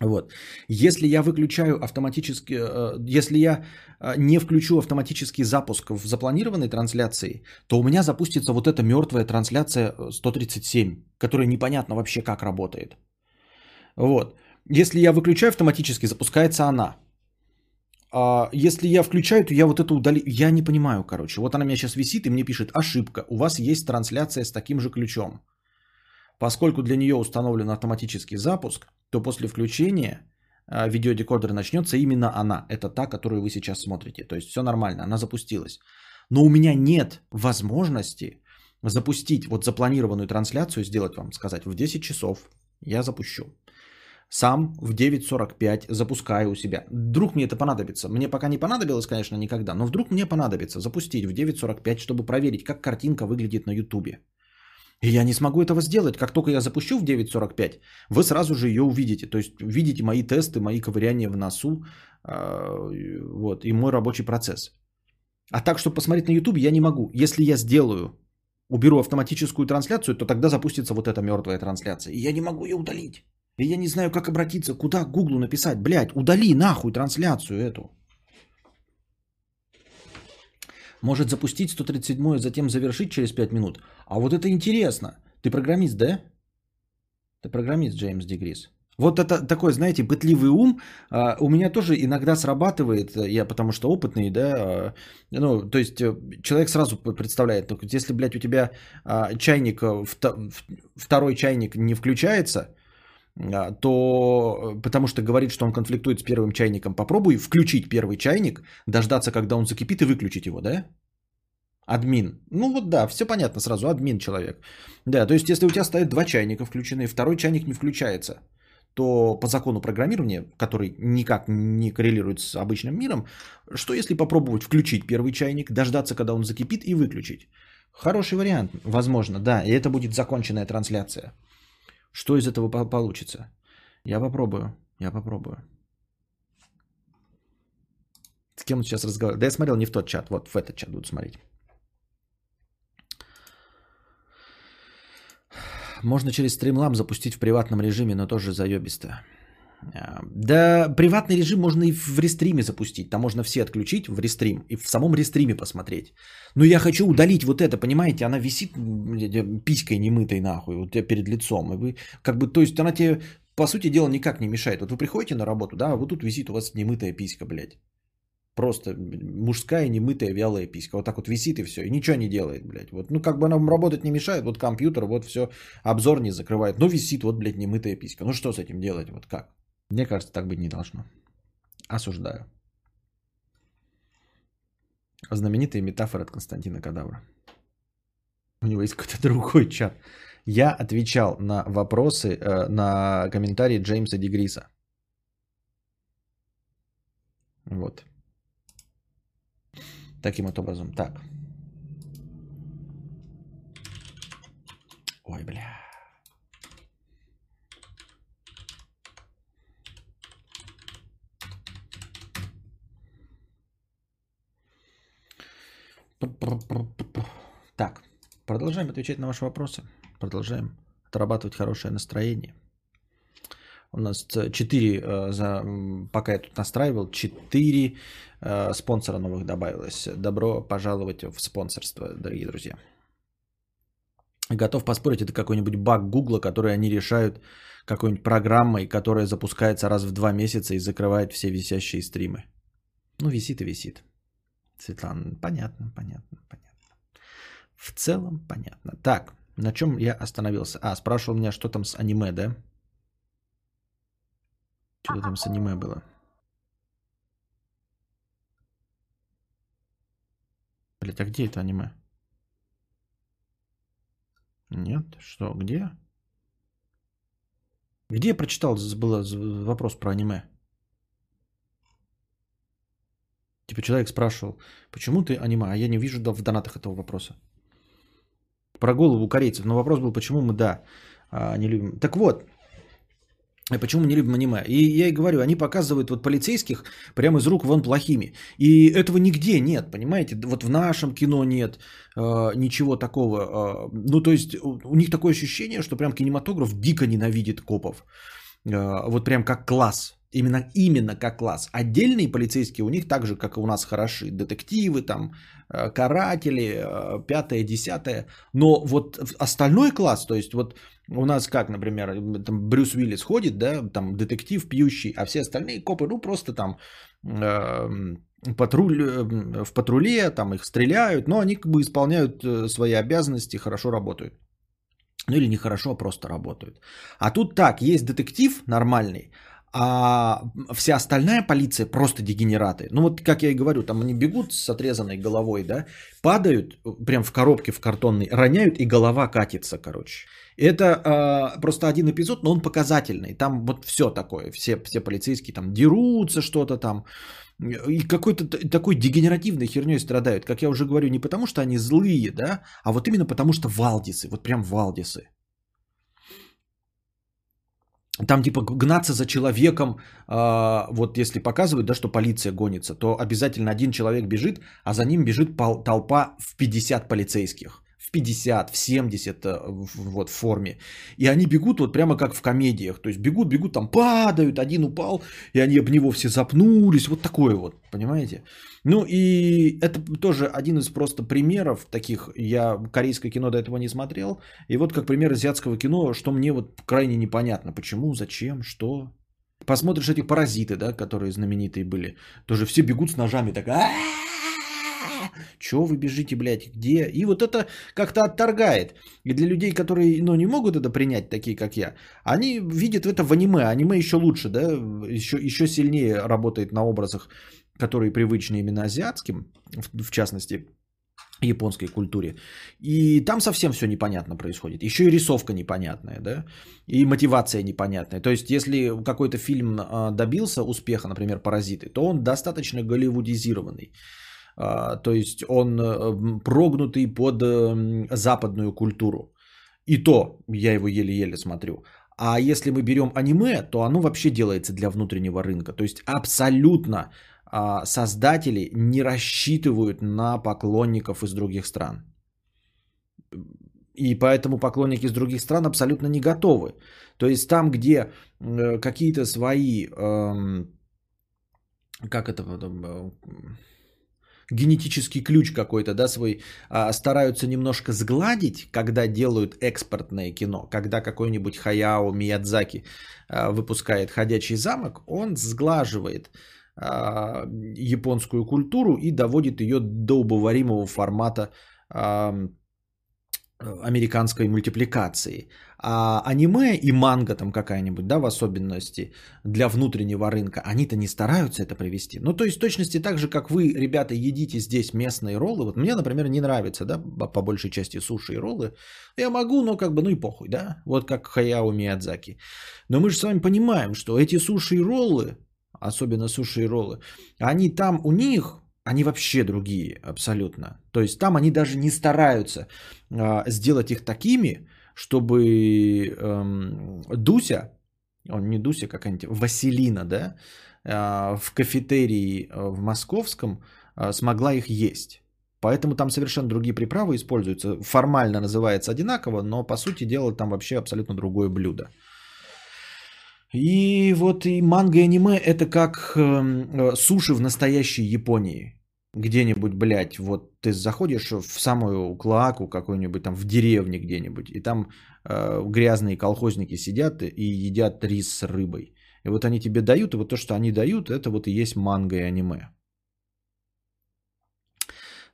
Вот. Если я выключаю автоматически, э, если я э, не включу автоматический запуск в запланированной трансляции, то у меня запустится вот эта мертвая трансляция 137, которая непонятно вообще как работает. Вот. Если я выключаю автоматически, запускается она. А если я включаю, то я вот это удали... Я не понимаю, короче. Вот она меня сейчас висит и мне пишет ошибка. У вас есть трансляция с таким же ключом. Поскольку для нее установлен автоматический запуск, то после включения а, видеодекодера начнется именно она. Это та, которую вы сейчас смотрите. То есть все нормально, она запустилась. Но у меня нет возможности запустить вот запланированную трансляцию, сделать вам, сказать, в 10 часов я запущу. Сам в 9.45 запускаю у себя. Вдруг мне это понадобится. Мне пока не понадобилось, конечно, никогда, но вдруг мне понадобится запустить в 9.45, чтобы проверить, как картинка выглядит на YouTube. И я не смогу этого сделать. Как только я запущу в 9.45, вы сразу же ее увидите. То есть видите мои тесты, мои ковыряния в носу э, вот, и мой рабочий процесс. А так, чтобы посмотреть на YouTube, я не могу. Если я сделаю, уберу автоматическую трансляцию, то тогда запустится вот эта мертвая трансляция. И я не могу ее удалить. И я не знаю, как обратиться, куда Гуглу написать. Блядь, удали нахуй трансляцию эту. Может запустить 137 затем завершить через 5 минут. А вот это интересно. Ты программист, да? Ты программист, Джеймс Дегрис. Вот это такой, знаете, пытливый ум а, у меня тоже иногда срабатывает, я потому что опытный, да, а, ну, то есть э, человек сразу представляет, только если, блядь, у тебя а, чайник, э, второй чайник не включается, то э, потому что говорит, что он конфликтует с первым чайником, попробуй включить первый чайник, дождаться, когда он закипит и выключить его, да? Админ. Ну вот да, все понятно сразу, админ человек. Да, то есть если у тебя стоят два чайника включены, второй чайник не включается, то по закону программирования, который никак не коррелирует с обычным миром, что если попробовать включить первый чайник, дождаться, когда он закипит и выключить? Хороший вариант, возможно, да, и это будет законченная трансляция. Что из этого получится? Я попробую, я попробую. С кем он сейчас разговаривает? Да я смотрел не в тот чат, вот в этот чат буду смотреть. Можно через Streamlab запустить в приватном режиме, но тоже заебисто. А, да, приватный режим можно и в рестриме запустить. Там можно все отключить в рестрим и в самом рестриме посмотреть. Но я хочу удалить вот это, понимаете? Она висит писькой немытой нахуй, вот перед лицом. И вы, как бы, то есть она тебе, по сути дела, никак не мешает. Вот вы приходите на работу, да, вот тут висит у вас немытая писька, блядь. Просто мужская немытая вялая писька. Вот так вот висит и все. И ничего не делает, блядь. Вот, ну, как бы она работать не мешает. Вот компьютер, вот все, обзор не закрывает. Но висит вот, блядь, немытая писька. Ну, что с этим делать? Вот как? Мне кажется, так быть не должно. Осуждаю. Знаменитая метафора от Константина Кадавра. У него есть какой-то другой чат. Я отвечал на вопросы, э, на комментарии Джеймса Дегриса. Вот. Таким вот образом. Так. Ой, бля. Так, продолжаем отвечать на ваши вопросы. Продолжаем отрабатывать хорошее настроение. У нас 4, э, за, пока я тут настраивал, 4 э, спонсора новых добавилось. Добро пожаловать в спонсорство, дорогие друзья. Готов поспорить, это какой-нибудь баг Гугла, который они решают какой-нибудь программой, которая запускается раз в два месяца и закрывает все висящие стримы. Ну, висит и висит. Светлана, понятно, понятно, понятно. В целом понятно. Так, на чем я остановился? А, спрашивал меня, что там с аниме, да? Что там с аниме было? Блять, а где это аниме? Нет, что, где? Где я прочитал, был вопрос про аниме? Типа человек спрашивал, почему ты аниме? А я не вижу в донатах этого вопроса. Про голову корейцев. Но вопрос был, почему мы, да, а, не любим. Так вот, Почему мы не любим аниме? И я и говорю, они показывают вот полицейских прямо из рук вон плохими. И этого нигде нет, понимаете? Вот в нашем кино нет э, ничего такого. Э, ну, то есть у, у них такое ощущение, что прям кинематограф дико ненавидит копов. Э, вот прям как класс. Именно, именно как класс. Отдельные полицейские у них так же, как и у нас, хороши. Детективы, там, э, каратели, э, пятое, десятое. Но вот остальной класс, то есть вот у нас как, например, там Брюс Уиллис ходит, да, там детектив пьющий, а все остальные копы, ну просто там э, патруль, э, в патруле, там их стреляют, но они как бы исполняют э, свои обязанности, хорошо работают. Ну или не хорошо, а просто работают. А тут так, есть детектив нормальный, а вся остальная полиция просто дегенераты. Ну вот, как я и говорю, там они бегут с отрезанной головой, да, падают прям в коробке в картонной, роняют и голова катится, короче. Это э, просто один эпизод, но он показательный. Там вот все такое, все, все полицейские там дерутся что-то там. И какой-то такой дегенеративной херней страдают. Как я уже говорю, не потому что они злые, да, а вот именно потому что валдисы, вот прям валдисы. Там типа гнаться за человеком, э, вот если показывают, да, что полиция гонится, то обязательно один человек бежит, а за ним бежит толпа в 50 полицейских в 50, в 70 э, вот в форме. И они бегут вот прямо как в комедиях. То есть бегут, бегут, там падают, один упал, и они об него все запнулись. Вот такое вот, понимаете? Ну и это тоже один из просто примеров таких. Я корейское кино до этого не смотрел. И вот как пример азиатского кино, что мне вот крайне непонятно. Почему, зачем, что. Посмотришь эти паразиты, да, которые знаменитые были. Тоже все бегут с ножами так. Чего вы бежите, блядь, где? И вот это как-то отторгает. И для людей, которые, ну, не могут это принять, такие как я, они видят это в аниме. Аниме еще лучше, да, еще, еще сильнее работает на образах, которые привычны именно азиатским, в, в частности, японской культуре. И там совсем все непонятно происходит. Еще и рисовка непонятная, да, и мотивация непонятная. То есть, если какой-то фильм а, добился успеха, например, «Паразиты», то он достаточно голливудизированный. А, то есть, он э, прогнутый под эм, западную культуру. И то я его еле-еле смотрю. А если мы берем аниме, то оно вообще делается для внутреннего рынка. То есть абсолютно а, создатели не рассчитывают на поклонников из других стран. И поэтому поклонники из других стран абсолютно не готовы. То есть там, где э, какие-то свои, эм, как это, э, генетический ключ какой-то, да, свой, а, стараются немножко сгладить, когда делают экспортное кино, когда какой-нибудь Хаяо Миядзаки а, выпускает «Ходячий замок», он сглаживает а, японскую культуру и доводит ее до убываримого формата а, американской мультипликации. А аниме и манга там какая-нибудь, да, в особенности для внутреннего рынка, они-то не стараются это привести. Ну, то есть, в точности так же, как вы, ребята, едите здесь местные роллы. Вот мне, например, не нравится, да, по большей части суши и роллы. Я могу, но как бы, ну и похуй, да. Вот как Хаяо Миядзаки. Но мы же с вами понимаем, что эти суши и роллы, особенно суши и роллы, они там у них, они вообще другие абсолютно. То есть там они даже не стараются а, сделать их такими, чтобы эм, Дуся, он не Дуся, какая-нибудь Василина, да, э, в кафетерии э, в московском э, смогла их есть. Поэтому там совершенно другие приправы используются. Формально называется одинаково, но по сути дела там вообще абсолютно другое блюдо. И вот и манго и аниме это как э, суши в настоящей Японии. Где-нибудь, блядь, вот ты заходишь в самую клаку какую-нибудь там в деревне где-нибудь, и там э, грязные колхозники сидят и едят рис с рыбой. И вот они тебе дают, и вот то, что они дают, это вот и есть манго и аниме.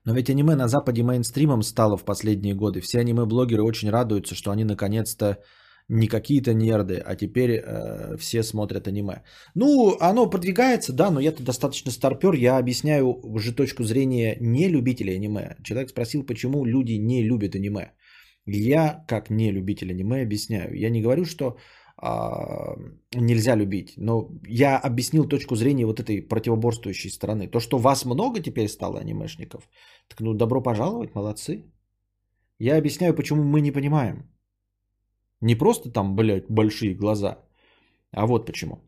Но ведь аниме на Западе мейнстримом стало в последние годы. Все аниме-блогеры очень радуются, что они наконец-то не какие-то нерды, а теперь э, все смотрят аниме. Ну, оно продвигается, да, но я-то достаточно старпер, я объясняю уже точку зрения не любителей аниме. Человек спросил, почему люди не любят аниме. Я, как не любитель аниме, объясняю. Я не говорю, что а, нельзя любить, но я объяснил точку зрения вот этой противоборствующей стороны. То, что вас много теперь стало анимешников, так ну добро пожаловать, молодцы. Я объясняю, почему мы не понимаем. Не просто там, блядь, большие глаза, а вот почему.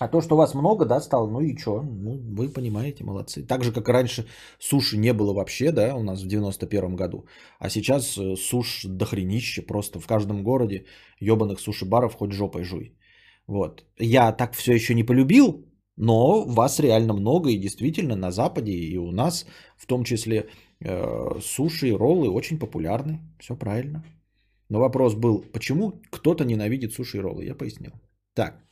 А то, что вас много, да, стало, ну и что? Ну, вы понимаете, молодцы. Так же, как раньше суши не было вообще, да, у нас в 91 году. А сейчас э, суш дохренище просто в каждом городе ебаных суши-баров хоть жопой жуй. Вот. Я так все еще не полюбил, но вас реально много и действительно на Западе и у нас, в том числе, э, суши и роллы очень популярны. Все правильно. Но вопрос был, почему кто-то ненавидит суши и роллы? Я пояснил. Так.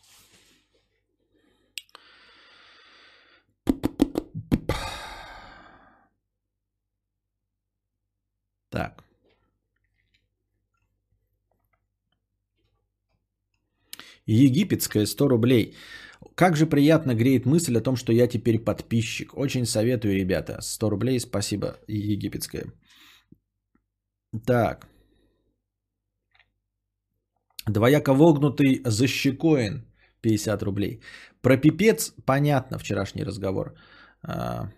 Так. Египетская 100 рублей. Как же приятно греет мысль о том, что я теперь подписчик. Очень советую, ребята. 100 рублей, спасибо, египетская. Так. Двояко вогнутый защекоин 50 рублей. Про пипец понятно вчерашний разговор. А.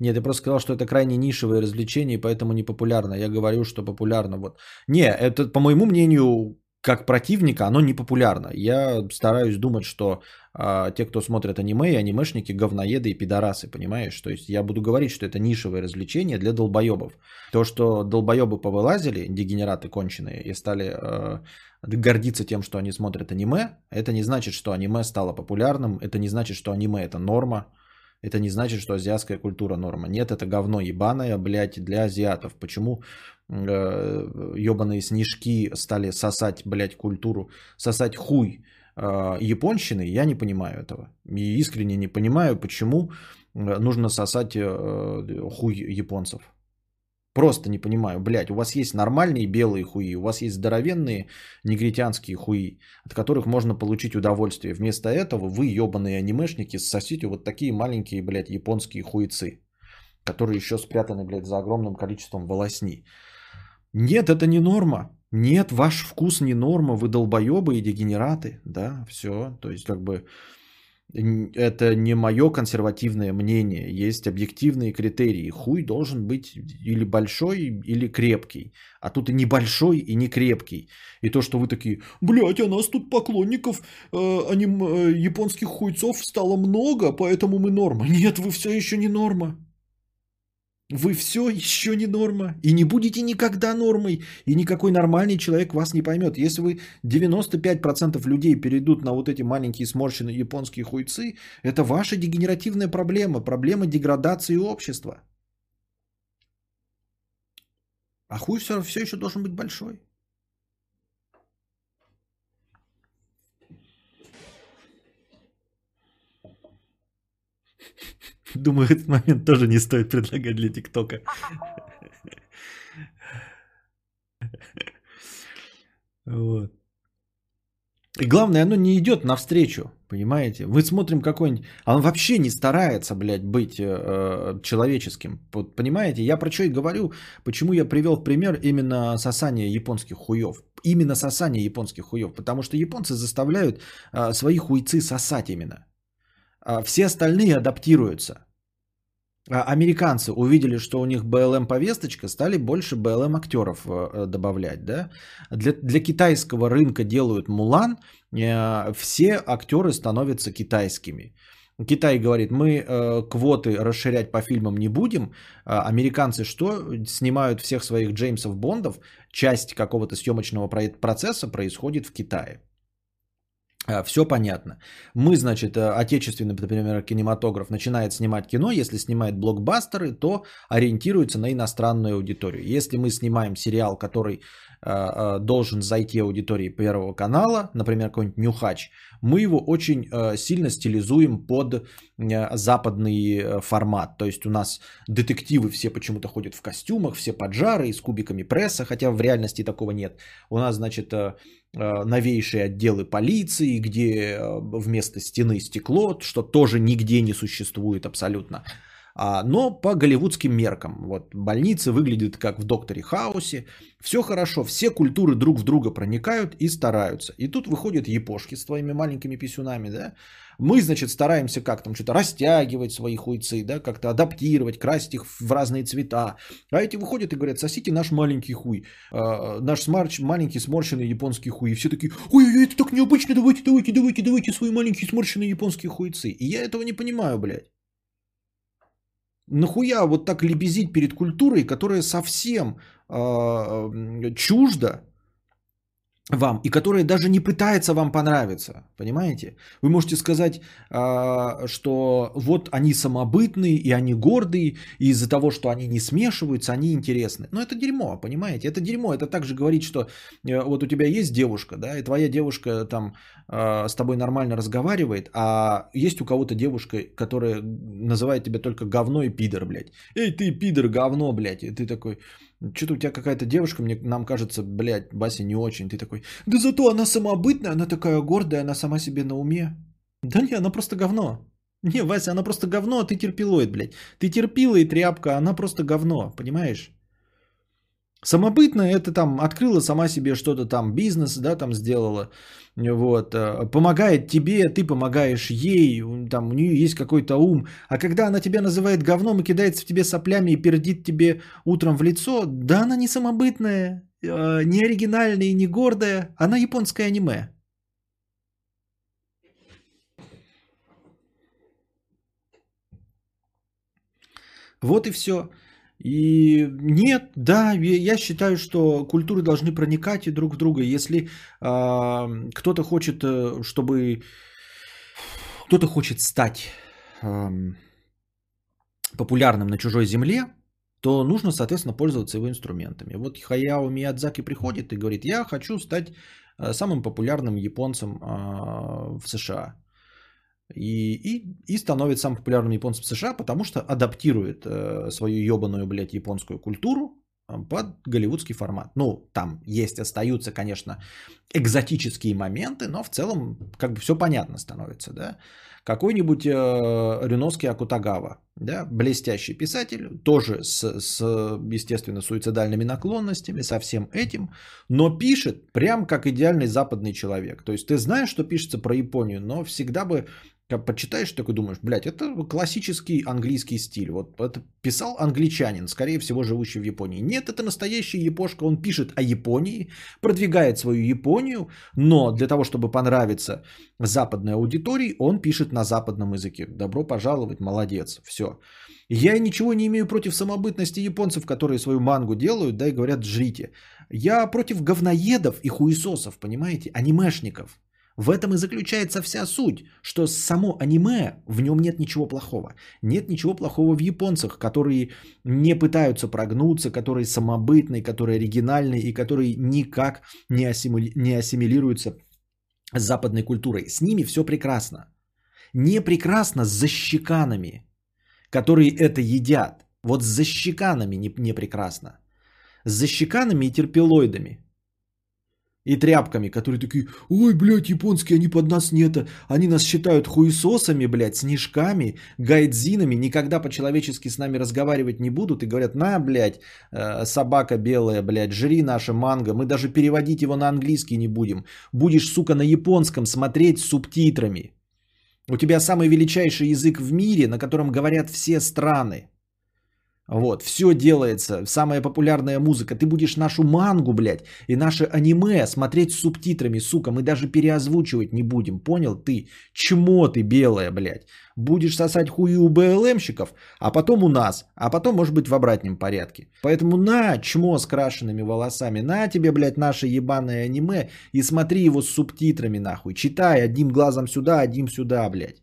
Нет, я просто сказал, что это крайне нишевое развлечение, поэтому не популярно. Я говорю, что популярно. Вот. Не, это, по моему мнению, как противника, оно не популярно. Я стараюсь думать, что а, те, кто смотрят аниме, и анимешники говноеды и пидорасы, понимаешь? То есть я буду говорить, что это нишевое развлечение для долбоебов. То, что долбоебы повылазили, дегенераты конченые, и стали э, гордиться тем, что они смотрят аниме, это не значит, что аниме стало популярным, это не значит, что аниме это норма, это не значит, что азиатская культура норма. Нет, это говно ебаное, блядь, для азиатов. Почему э, ебаные снежки стали сосать, блядь, культуру, сосать хуй э, японщины, я не понимаю этого. И искренне не понимаю, почему э, нужно сосать э, хуй японцев. Просто не понимаю, блядь, у вас есть нормальные белые хуи, у вас есть здоровенные негритянские хуи, от которых можно получить удовольствие. Вместо этого вы, ебаные анимешники, сосите вот такие маленькие, блядь, японские хуицы, которые еще спрятаны, блядь, за огромным количеством волосни. Нет, это не норма. Нет, ваш вкус не норма, вы долбоебы и дегенераты, да, все. То есть, как бы, это не мое консервативное мнение. Есть объективные критерии. Хуй должен быть или большой, или крепкий. А тут и небольшой, и не крепкий. И то, что вы такие, блядь, а нас тут поклонников э, аним, э, японских хуйцов стало много, поэтому мы норма. Нет, вы все еще не норма. Вы все еще не норма. И не будете никогда нормой. И никакой нормальный человек вас не поймет. Если вы 95% людей перейдут на вот эти маленькие сморщенные японские хуйцы, это ваша дегенеративная проблема. Проблема деградации общества. А хуй все, все еще должен быть большой. Думаю, этот момент тоже не стоит предлагать для ТикТока. Вот. И главное, оно не идет навстречу, понимаете? Мы смотрим какой-нибудь... А он вообще не старается, блядь, быть э, человеческим. Вот, понимаете? Я про что и говорю, почему я привел в пример именно сосание японских хуев. Именно сосание японских хуев. Потому что японцы заставляют э, свои хуйцы сосать именно. А все остальные адаптируются. А американцы увидели, что у них БЛМ повесточка, стали больше БЛМ актеров э, э, добавлять. Да? Для, для китайского рынка делают Мулан, э, все актеры становятся китайскими. Китай говорит, мы квоты расширять по фильмам не будем. А американцы что? Снимают всех своих Джеймсов Бондов. Часть какого-то съемочного процесса происходит в Китае. А, Все понятно. Мы, значит, э, отечественный, например, кинематограф начинает снимать кино, если снимает блокбастеры, то ориентируется на иностранную аудиторию. Если мы снимаем сериал, который должен зайти аудитории Первого канала, например, какой-нибудь Нюхач, мы его очень сильно стилизуем под западный формат. То есть у нас детективы все почему-то ходят в костюмах, все поджары и с кубиками пресса, хотя в реальности такого нет. У нас, значит, Э, новейшие отделы полиции, где э, вместо стены стекло, что тоже нигде не существует абсолютно. А, но по голливудским меркам. Вот больницы выглядят как в Докторе Хаусе. Все хорошо, все культуры друг в друга проникают и стараются. И тут выходят епошки с твоими маленькими писюнами, да? Мы, значит, стараемся как там что-то растягивать свои хуйцы, да, как-то адаптировать, красить их в разные цвета. А эти выходят и говорят, сосите наш маленький хуй, э, наш смарч, маленький сморщенный японский хуй. И все такие, ой, это так необычно, давайте, давайте, давайте, давайте свои маленькие сморщенные японские хуйцы. И я этого не понимаю, блядь. Нахуя вот так лебезить перед культурой, которая совсем э, чужда вам, и которая даже не пытается вам понравиться, понимаете? Вы можете сказать, а, что вот они самобытные, и они гордые, и из-за того, что они не смешиваются, они интересны. Но это дерьмо, понимаете? Это дерьмо. Это также говорить, что э, вот у тебя есть девушка, да, и твоя девушка там а, с тобой нормально разговаривает, а есть у кого-то девушка, которая называет тебя только говно и пидор, блядь. Эй, ты пидор, говно, блядь. И ты такой, что-то у тебя какая-то девушка, мне, нам кажется, блядь, Бася не очень. Ты такой, да зато она самобытная, она такая гордая, она сама себе на уме. Да не, она просто говно. Не, Вася, она просто говно, а ты терпилоид, блядь. Ты терпила и тряпка, она просто говно, понимаешь? Самобытная это там открыла сама себе что-то там, бизнес, да, там сделала, вот, э, помогает тебе, ты помогаешь ей, там у нее есть какой-то ум, а когда она тебя называет говном и кидается в тебе соплями и пердит тебе утром в лицо, да она не самобытная, э, не оригинальная и не гордая, она японское аниме. Вот и все. И нет, да, я считаю, что культуры должны проникать друг в друга. Если э, кто-то хочет, э, чтобы кто-то хочет стать э, популярным на чужой земле, то нужно, соответственно, пользоваться его инструментами. Вот Хаяо Миядзаки приходит и говорит, я хочу стать э, самым популярным японцем э, в США. И, и, и становится самым популярным японцем в США, потому что адаптирует э, свою ебаную, блядь, японскую культуру э, под голливудский формат. Ну, там есть, остаются, конечно, экзотические моменты, но в целом как бы все понятно становится, да. Какой-нибудь э, Рюновский Акутагава, да, блестящий писатель, тоже с, с, естественно, суицидальными наклонностями, со всем этим, но пишет прям как идеальный западный человек. То есть ты знаешь, что пишется про Японию, но всегда бы как почитаешь, такой думаешь, блядь, это классический английский стиль. Вот это писал англичанин, скорее всего, живущий в Японии. Нет, это настоящий япошка, он пишет о Японии, продвигает свою Японию, но для того, чтобы понравиться западной аудитории, он пишет на западном языке. Добро пожаловать, молодец, все. Я ничего не имею против самобытности японцев, которые свою мангу делают, да, и говорят, жрите. Я против говноедов и хуесосов, понимаете, анимешников. В этом и заключается вся суть, что само аниме, в нем нет ничего плохого. Нет ничего плохого в японцах, которые не пытаются прогнуться, которые самобытные, которые оригинальные и которые никак не, ассимили... не ассимилируются с западной культурой. С ними все прекрасно. Не прекрасно с защеканами, которые это едят. Вот с защеканами не, не прекрасно. С защеканами и терпилоидами – и тряпками, которые такие, ой, блядь, японские, они под нас нет, они нас считают хуесосами, блядь, снежками, гайдзинами, никогда по-человечески с нами разговаривать не будут и говорят, на, блядь, э, собака белая, блядь, жри наше манго, мы даже переводить его на английский не будем, будешь, сука, на японском смотреть с субтитрами. У тебя самый величайший язык в мире, на котором говорят все страны. Вот, все делается, самая популярная музыка. Ты будешь нашу мангу, блядь, и наше аниме смотреть с субтитрами, сука. Мы даже переозвучивать не будем, понял ты? Чмо ты белая, блядь. Будешь сосать хуи у БЛМщиков, а потом у нас, а потом, может быть, в обратном порядке. Поэтому на, чмо с крашенными волосами, на тебе, блядь, наше ебаное аниме и смотри его с субтитрами, нахуй. Читай одним глазом сюда, одним сюда, блядь.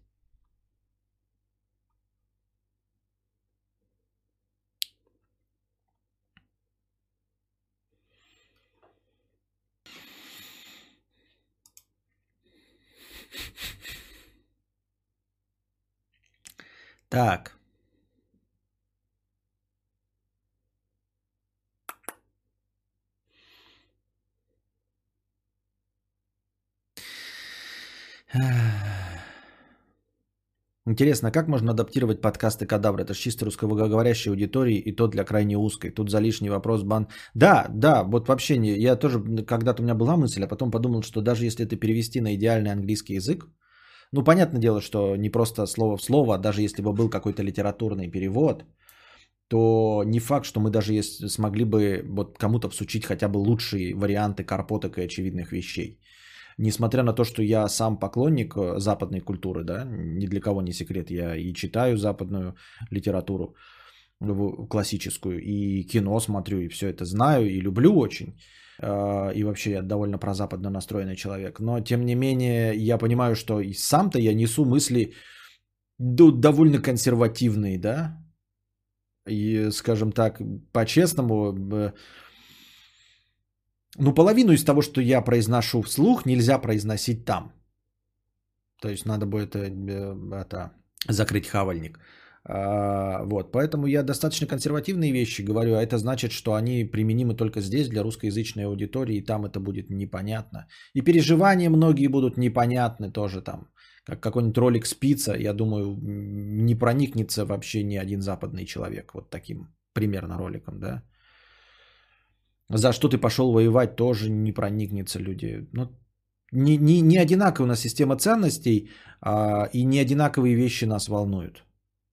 Так. Интересно, как можно адаптировать подкасты кадавра? Это же чисто русскоговорящей аудитории, и то для крайне узкой. Тут за лишний вопрос бан. Да, да, вот вообще не. Я тоже когда-то у меня была мысль, а потом подумал, что даже если это перевести на идеальный английский язык, ну, понятное дело, что не просто слово в слово, а даже если бы был какой-то литературный перевод, то не факт, что мы даже смогли бы вот кому-то всучить хотя бы лучшие варианты карпоток и очевидных вещей. Несмотря на то, что я сам поклонник э, западной культуры, да, ни для кого не секрет, я и читаю западную литературу классическую, и кино смотрю, и все это знаю, и люблю очень. А, и вообще я довольно прозападно настроенный человек. Но тем не менее я понимаю, что и сам-то я несу мысли довольно консервативные, да, и, скажем так, по-честному, ну, половину из того, что я произношу вслух, нельзя произносить там. То есть надо будет это, э, это закрыть хавальник. А, вот, поэтому я достаточно консервативные вещи говорю, а это значит, что они применимы только здесь для русскоязычной аудитории, и там это будет непонятно. И переживания многие будут непонятны тоже там. Как какой-нибудь ролик спица, я думаю, не проникнется вообще ни один западный человек вот таким примерно роликом, да. За что ты пошел воевать, тоже не проникнется люди. Ну, не, не, не одинаковая у нас система ценностей, а, и не одинаковые вещи нас волнуют.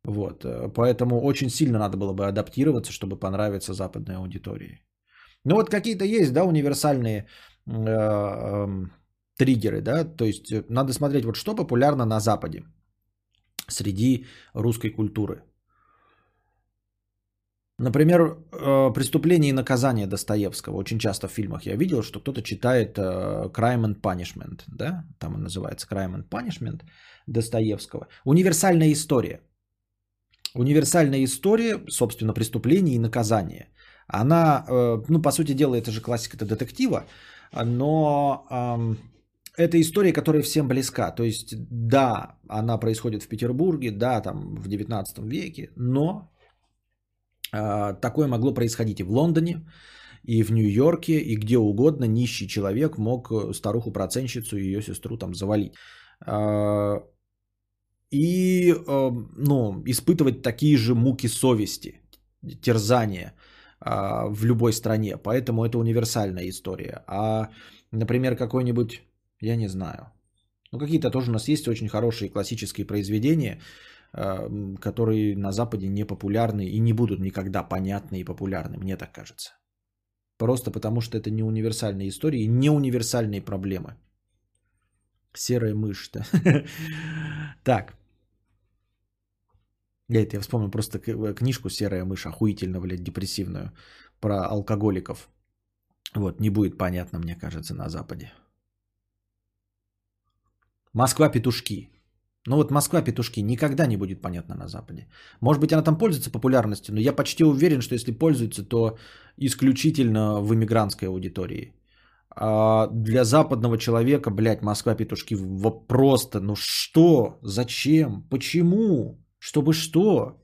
Вот, э, поэтому очень сильно надо было бы адаптироваться, чтобы понравиться западной аудитории. Ну вот какие-то есть, да, универсальные э, э, триггеры, да, то есть э, надо смотреть, вот что популярно на Западе среди русской культуры. Например, э, «Преступление и наказание» Достоевского. Очень часто в фильмах я видел, что кто-то читает э, «Crime and Punishment». Да? Там он называется «Crime and Punishment» Достоевского. Универсальная история. Универсальная история, собственно, преступление и наказание. Она, э, ну, по сути дела, это же классика детектива, но эм, это история, которая всем близка. То есть, да, она происходит в Петербурге, да, там в 19 веке, но такое могло происходить и в Лондоне, и в Нью-Йорке, и где угодно нищий человек мог э, старуху-проценщицу и ее сестру там завалить. А, и э, ну, испытывать такие же муки совести, терзания а, в любой стране. Поэтому это универсальная история. А, например, какой-нибудь, я не знаю, ну какие-то тоже у нас есть очень хорошие классические произведения, которые на Западе не популярны и не будут никогда понятны и популярны, мне так кажется. Просто потому, что это не универсальные истории, не универсальные проблемы. Серая мышь, да. Так. Это я вспомнил просто э, книжку «Серая мышь», охуительно, блядь, депрессивную, про алкоголиков. Вот, не будет понятно, мне кажется, на Западе. Москва-петушки. Ну вот Москва-петушки никогда не будет понятна на Западе. Может быть, она там пользуется популярностью, но я почти уверен, что если пользуется, то исключительно в иммигрантской аудитории. А для западного человека, блядь, Москва-петушки просто, ну что, зачем, почему, чтобы что?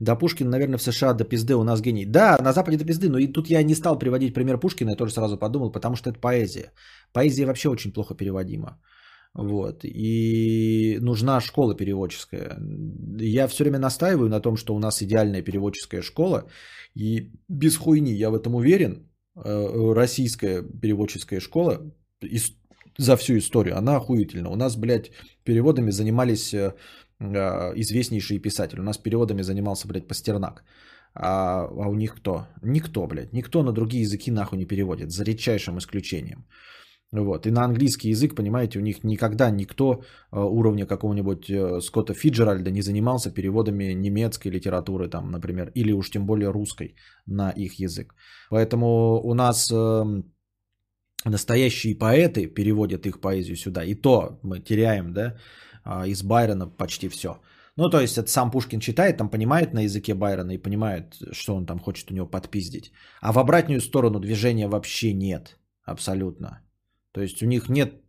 Да, Пушкин, наверное, в США до пизды, у нас гений. Да, на Западе до пизды, но и тут я не стал приводить пример Пушкина, я тоже сразу подумал, потому что это поэзия. Поэзия вообще очень плохо переводима. Вот. И нужна школа переводческая. Я все время настаиваю на том, что у нас идеальная переводческая школа. И без хуйни, я в этом уверен, э, российская переводческая школа за всю историю, она охуительна. У нас, блядь, переводами занимались э, известнейший писатель. У нас переводами занимался, блядь, Пастернак. А, а у них кто? Никто, блядь. Никто на другие языки нахуй не переводит, за редчайшим исключением. Вот. И на английский язык, понимаете, у них никогда никто а, уровня какого-нибудь э, Скотта Фиджеральда не занимался переводами немецкой литературы, там, например, или уж тем более русской на их язык. Поэтому у нас эм, настоящие поэты переводят их поэзию сюда, и то мы теряем, да, из Байрона почти все. Ну, то есть, это сам Пушкин читает, там понимает на языке Байрона и понимает, что он там хочет у него подпиздить. А в обратную сторону движения вообще нет. Абсолютно. То есть, у них нет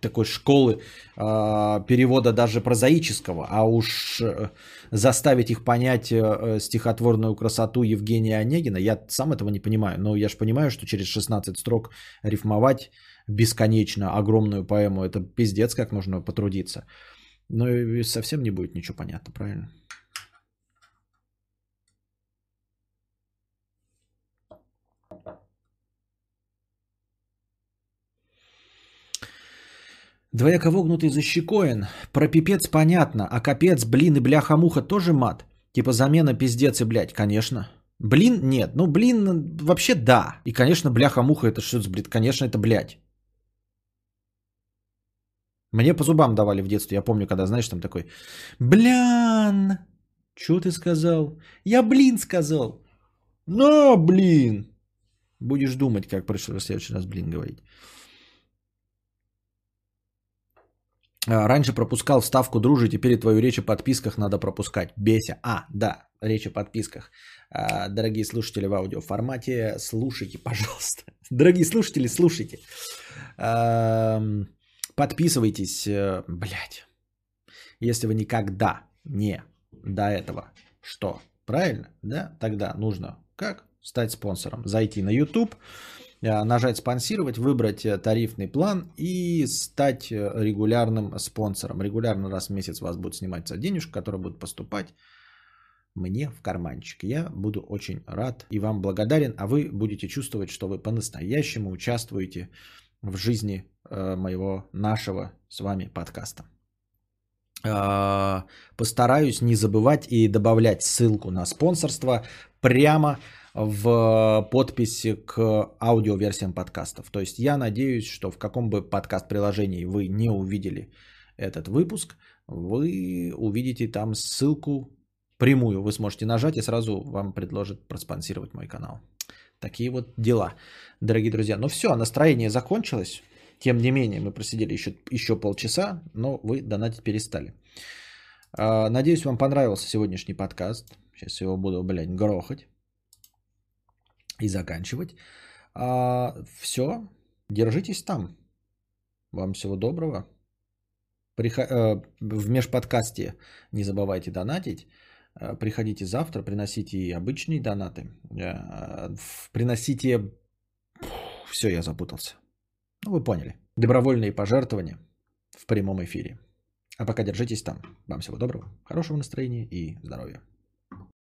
такой школы э, перевода даже прозаического, а уж э, заставить их понять э, стихотворную красоту Евгения Онегина, я сам этого не понимаю, но я же понимаю, что через 16 строк рифмовать бесконечно огромную поэму, это пиздец, как нужно потрудиться. Но совсем не будет ничего понятно, правильно? Двояко вогнутый защекоен. Про пипец понятно, а капец, блин и бляха-муха тоже мат? Типа замена пиздец и блядь, конечно. Блин, нет. Ну, блин, вообще да. И, конечно, бляха-муха это что за бред? Конечно, это блядь. Мне по зубам давали в детстве. Я помню, когда, знаешь, там такой, блян, что ты сказал? Я блин сказал. На, блин. Будешь думать, как в следующий раз блин говорить. А, раньше пропускал вставку дружи, теперь твою речь о подписках надо пропускать. Беся. А, да, речь о подписках. А, дорогие слушатели в аудиоформате, слушайте, пожалуйста. Дорогие слушатели, слушайте. Подписывайтесь, э, блядь, если вы никогда не до этого. Что? Правильно? Да? Тогда нужно как? стать спонсором. Зайти на YouTube, э, нажать спонсировать, выбрать э, тарифный план и стать регулярным спонсором. Регулярно раз в месяц у вас будет сниматься денежка, которая будет поступать мне в карманчик. Я буду очень рад и вам благодарен, а вы будете чувствовать, что вы по-настоящему участвуете в жизни э, моего, нашего с вами подкаста. Э, постараюсь не забывать и добавлять ссылку на спонсорство прямо в подписи к аудиоверсиям подкастов. То есть я надеюсь, что в каком бы подкаст-приложении вы не увидели этот выпуск, вы увидите там ссылку прямую. Вы сможете нажать и сразу вам предложат проспонсировать мой канал. Такие вот дела, дорогие друзья. Ну все, настроение закончилось. Тем не менее, мы просидели еще, еще полчаса, но вы донатить перестали. А, надеюсь, вам понравился сегодняшний подкаст. Сейчас его буду, блядь, грохать и заканчивать. А, все, держитесь там. Вам всего доброго. Э, в межподкасте не забывайте донатить. Э, приходите завтра, приносите и обычные донаты. Э, приносите... Все, я запутался. Ну, вы поняли. Добровольные пожертвования в прямом эфире. А пока держитесь там. Вам всего доброго, хорошего настроения и здоровья.